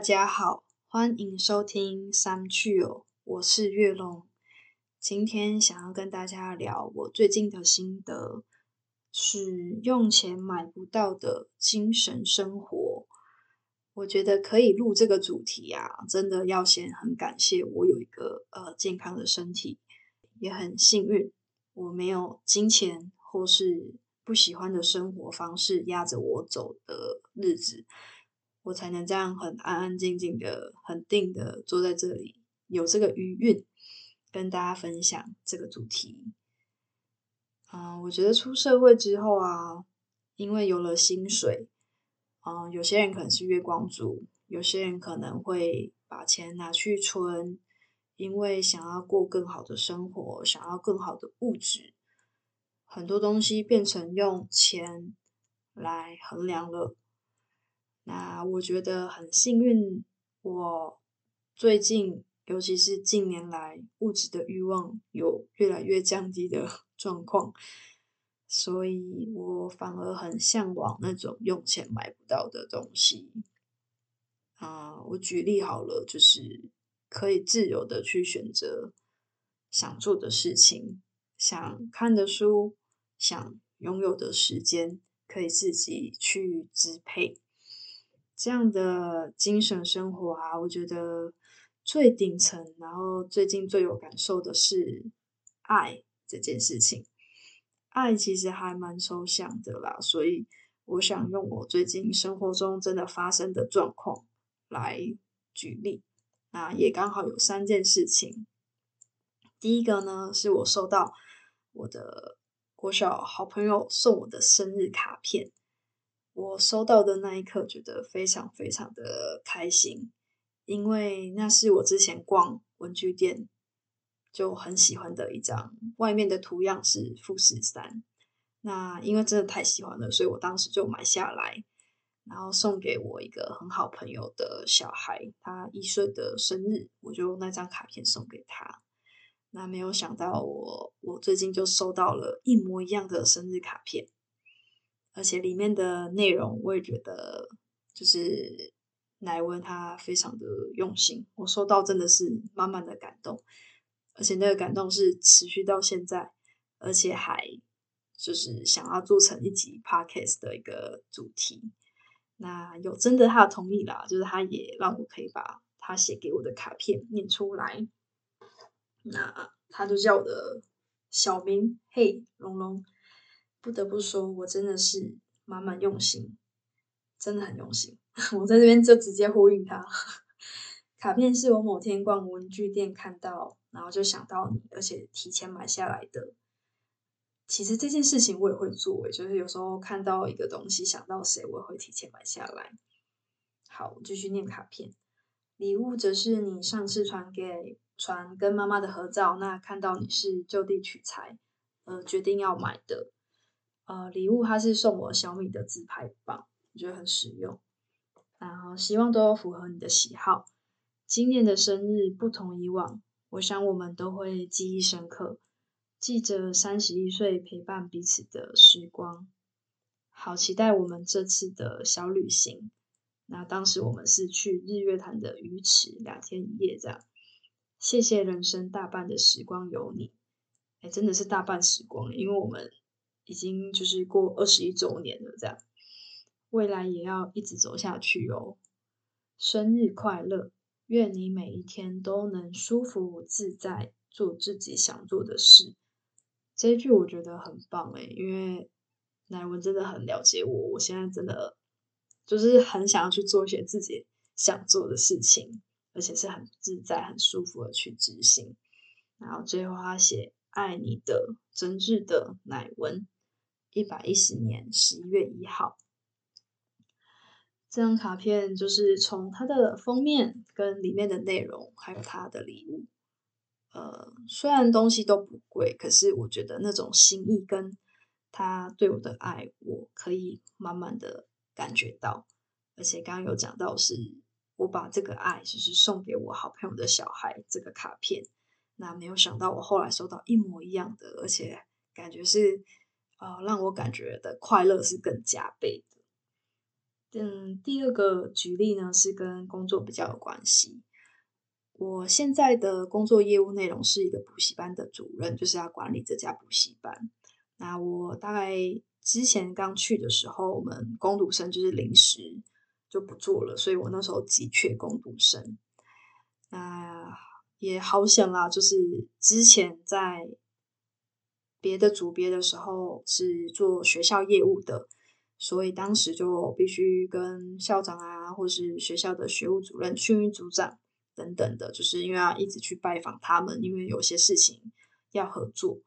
大家好，欢迎收听三趣哦，我是月龙。今天想要跟大家聊我最近的心得，是用钱买不到的精神生活。我觉得可以录这个主题啊，真的要先很感谢我有一个呃健康的身体，也很幸运我没有金钱或是不喜欢的生活方式压着我走的日子。我才能这样很安安静静的、很定的坐在这里，有这个余韵跟大家分享这个主题。嗯，我觉得出社会之后啊，因为有了薪水，嗯，有些人可能是月光族，有些人可能会把钱拿去存，因为想要过更好的生活，想要更好的物质，很多东西变成用钱来衡量了。那我觉得很幸运，我最近，尤其是近年来，物质的欲望有越来越降低的 状况，所以我反而很向往那种用钱买不到的东西。啊，我举例好了，就是可以自由的去选择想做的事情，想看的书，想拥有的时间，可以自己去支配。这样的精神生活啊，我觉得最顶层，然后最近最有感受的是爱这件事情。爱其实还蛮抽象的啦，所以我想用我最近生活中真的发生的状况来举例。那也刚好有三件事情。第一个呢，是我收到我的国小好朋友送我的生日卡片。我收到的那一刻，觉得非常非常的开心，因为那是我之前逛文具店就很喜欢的一张，外面的图样是富士山。那因为真的太喜欢了，所以我当时就买下来，然后送给我一个很好朋友的小孩，他一岁的生日，我就用那张卡片送给他。那没有想到，我我最近就收到了一模一样的生日卡片。而且里面的内容，我也觉得就是乃文他非常的用心，我收到真的是满满的感动，而且那个感动是持续到现在，而且还就是想要做成一集 podcast 的一个主题。那有真的他的同意啦，就是他也让我可以把他写给我的卡片念出来。那他就叫我的小名，嘿，龙龙。不得不说，我真的是满满用心，真的很用心。我在这边就直接呼应他。卡片是我某天逛文具店看到，然后就想到你，而且提前买下来的。其实这件事情我也会做，就是有时候看到一个东西想到谁，我也会提前买下来。好，继续念卡片。礼物则是你上次传给传跟妈妈的合照，那看到你是就地取材，呃，决定要买的。呃，礼物他是送我小米的自拍棒，我觉得很实用。然后希望都符合你的喜好。今年的生日不同以往，我想我们都会记忆深刻，记着三十一岁陪伴彼此的时光。好期待我们这次的小旅行。那当时我们是去日月潭的鱼池两天一夜这样。谢谢人生大半的时光有你，哎，真的是大半时光，因为我们。已经就是过二十一周年了，这样未来也要一直走下去哦。生日快乐，愿你每一天都能舒服自在，做自己想做的事。这一句我觉得很棒诶，因为乃文真的很了解我，我现在真的就是很想要去做一些自己想做的事情，而且是很自在、很舒服的去执行。然后最后他写：“爱你的真挚的乃文。”一百一十年十一月一号，这张卡片就是从它的封面跟里面的内容，还有它的礼物。呃，虽然东西都不贵，可是我觉得那种心意跟他对我的爱，我可以慢慢的感觉到。而且刚刚有讲到，是我把这个爱就是送给我好朋友的小孩这个卡片，那没有想到我后来收到一模一样的，而且感觉是。呃，让我感觉的快乐是更加倍的。嗯，第二个举例呢是跟工作比较有关系。我现在的工作业务内容是一个补习班的主任，就是要管理这家补习班。那我大概之前刚去的时候，我们工读生就是临时就不做了，所以我那时候急缺工读生。那也好险啦，就是之前在别的组别的时候是做学校业务的。所以当时就必须跟校长啊，或是学校的学务主任、训育组长等等的，就是因为要一直去拜访他们，因为有些事情要合作。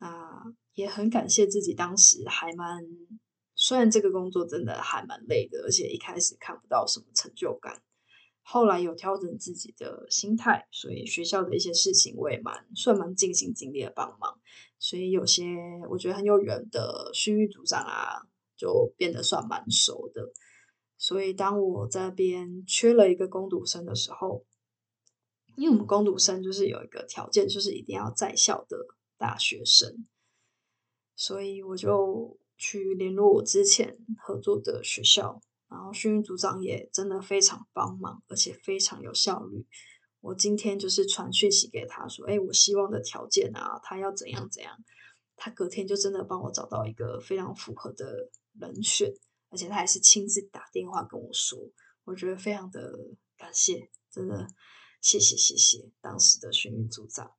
那也很感谢自己当时还蛮，虽然这个工作真的还蛮累的，而且一开始看不到什么成就感，后来有调整自己的心态，所以学校的一些事情我也蛮算蛮尽心尽力的帮忙。所以有些我觉得很有缘的训育组长啊。就变得算蛮熟的，所以当我这边缺了一个攻读生的时候，因为我们攻读生就是有一个条件，就是一定要在校的大学生，所以我就去联络我之前合作的学校，然后训育组长也真的非常帮忙，而且非常有效率。我今天就是传讯息给他说：“哎，我希望的条件啊，他要怎样怎样。”他隔天就真的帮我找到一个非常符合的。人选，而且他还是亲自打电话跟我说，我觉得非常的感谢，真的谢谢谢谢当时的训运组长。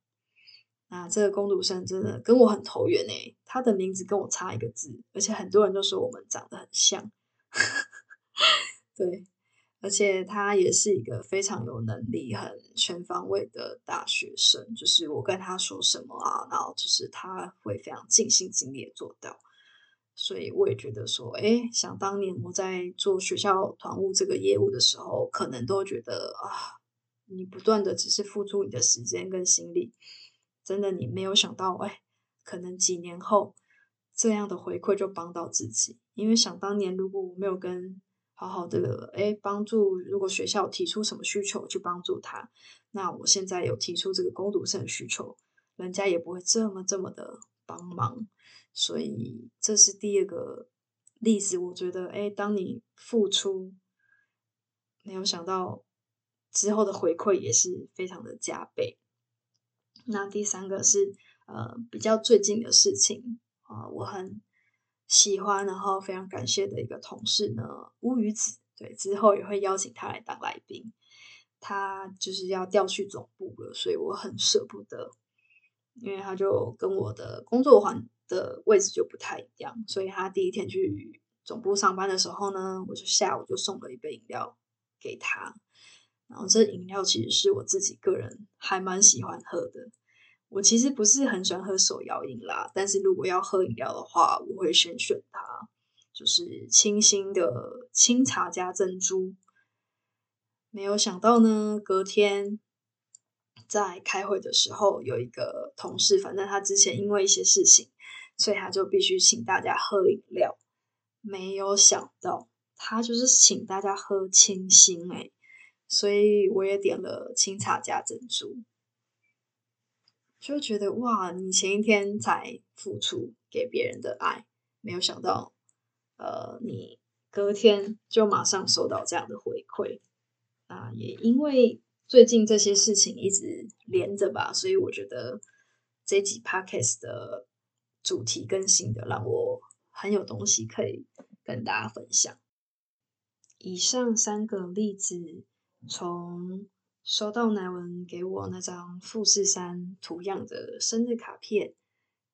那这个攻读生真的跟我很投缘诶，他的名字跟我差一个字，而且很多人都说我们长得很像。对，而且他也是一个非常有能力、很全方位的大学生，就是我跟他说什么啊，然后就是他会非常尽心尽力做到。所以我也觉得说，哎，想当年我在做学校团务这个业务的时候，可能都觉得啊，你不断的只是付出你的时间跟心力，真的你没有想到，哎，可能几年后这样的回馈就帮到自己。因为想当年如果我没有跟好好的哎帮助，如果学校提出什么需求去帮助他，那我现在有提出这个攻读生需求，人家也不会这么这么的帮忙。所以这是第二个例子，我觉得，哎，当你付出，没有想到之后的回馈也是非常的加倍。那第三个是，呃，比较最近的事情啊，我很喜欢，然后非常感谢的一个同事呢，乌鱼子，对，之后也会邀请他来当来宾。他就是要调去总部了，所以我很舍不得，因为他就跟我的工作环。的位置就不太一样，所以他第一天去总部上班的时候呢，我就下午就送了一杯饮料给他。然后这饮料其实是我自己个人还蛮喜欢喝的。我其实不是很喜欢喝手摇饮啦，但是如果要喝饮料的话，我会先选它，就是清新的清茶加珍珠。没有想到呢，隔天在开会的时候，有一个同事，反正他之前因为一些事情。所以他就必须请大家喝饮料，没有想到他就是请大家喝清新哎，所以我也点了清茶加珍珠，就觉得哇，你前一天才付出给别人的爱，没有想到，呃，你隔天就马上收到这样的回馈啊，也因为最近这些事情一直连着吧，所以我觉得这集 podcast 的。主题更新的，让我很有东西可以跟大家分享。以上三个例子，从收到乃文给我那张富士山图样的生日卡片，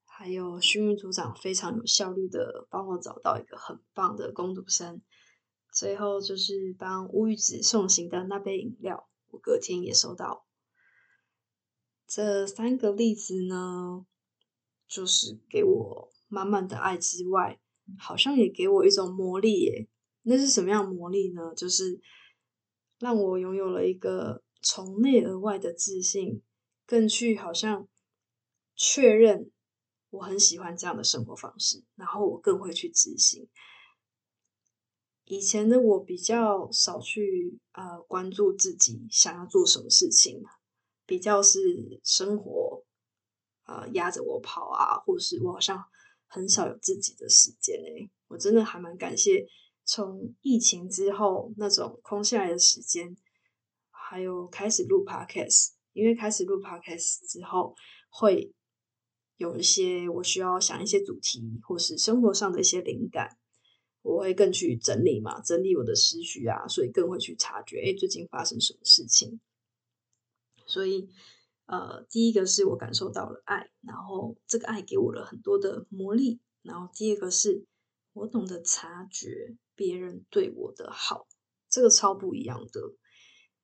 还有训育组长非常有效率的帮我找到一个很棒的攻读生，最后就是帮乌玉子送行的那杯饮料，我隔天也收到。这三个例子呢？就是给我满满的爱之外，好像也给我一种魔力耶。那是什么样魔力呢？就是让我拥有了一个从内而外的自信，更去好像确认我很喜欢这样的生活方式，然后我更会去执行。以前的我比较少去呃关注自己想要做什么事情，比较是生活。呃，压着我跑啊，或者是我好像很少有自己的时间诶，我真的还蛮感谢，从疫情之后那种空下来的时间，还有开始录 podcast，因为开始录 podcast 之后，会有一些我需要想一些主题，或是生活上的一些灵感，我会更去整理嘛，整理我的思绪啊，所以更会去察觉，哎，最近发生什么事情。所以，呃，第一个是我感受到了爱，然后这个爱给我了很多的魔力，然后第二个是我懂得察觉。别人对我的好，这个超不一样的。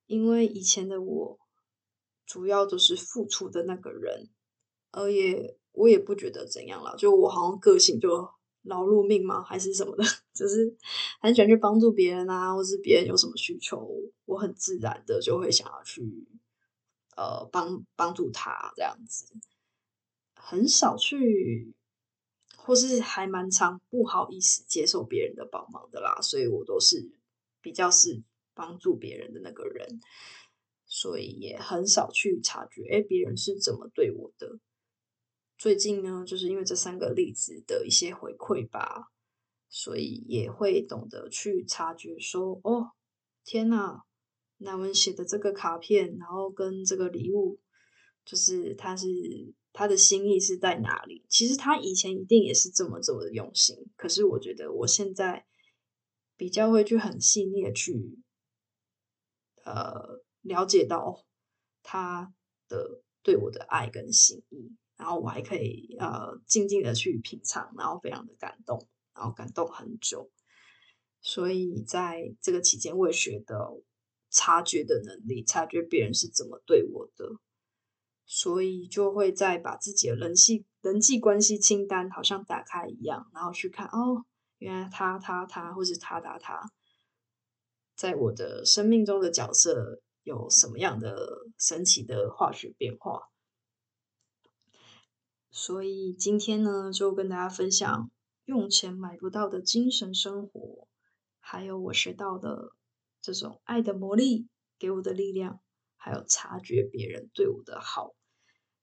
因为以前的我，主要都是付出的那个人，而也我也不觉得怎样了。就我好像个性就劳碌命嘛，还是什么的，就是很喜欢去帮助别人啊，或是别人有什么需求，我很自然的就会想要去呃帮帮助他这样子，很少去。或是还蛮常不好意思接受别人的帮忙的啦，所以我都是比较是帮助别人的那个人，所以也很少去察觉，哎，别人是怎么对我的。最近呢，就是因为这三个例子的一些回馈吧，所以也会懂得去察觉，说，哦，天呐，那文写的这个卡片，然后跟这个礼物，就是他是。他的心意是在哪里？其实他以前一定也是这么这么的用心，可是我觉得我现在比较会去很细腻的去，呃，了解到他的对我的爱跟心意，然后我还可以呃静静的去品尝，然后非常的感动，然后感动很久。所以在这个期间，我也学到察觉的能力，察觉别人是怎么对我的。所以就会再把自己的人际人际关系清单好像打开一样，然后去看哦，原来他他他，或是他他他，在我的生命中的角色有什么样的神奇的化学变化。所以今天呢，就跟大家分享用钱买不到的精神生活，还有我学到的这种爱的魔力给我的力量。还有察觉别人对我的好，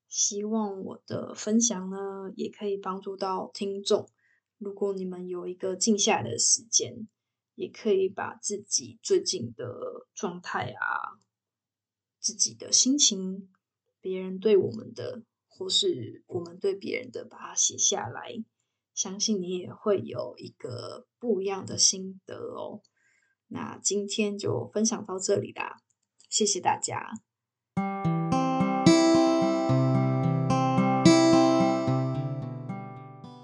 希望我的分享呢也可以帮助到听众。如果你们有一个静下来的时间，也可以把自己最近的状态啊、自己的心情、别人对我们的，或是我们对别人的，把它写下来。相信你也会有一个不一样的心得哦。那今天就分享到这里啦。谢谢大家。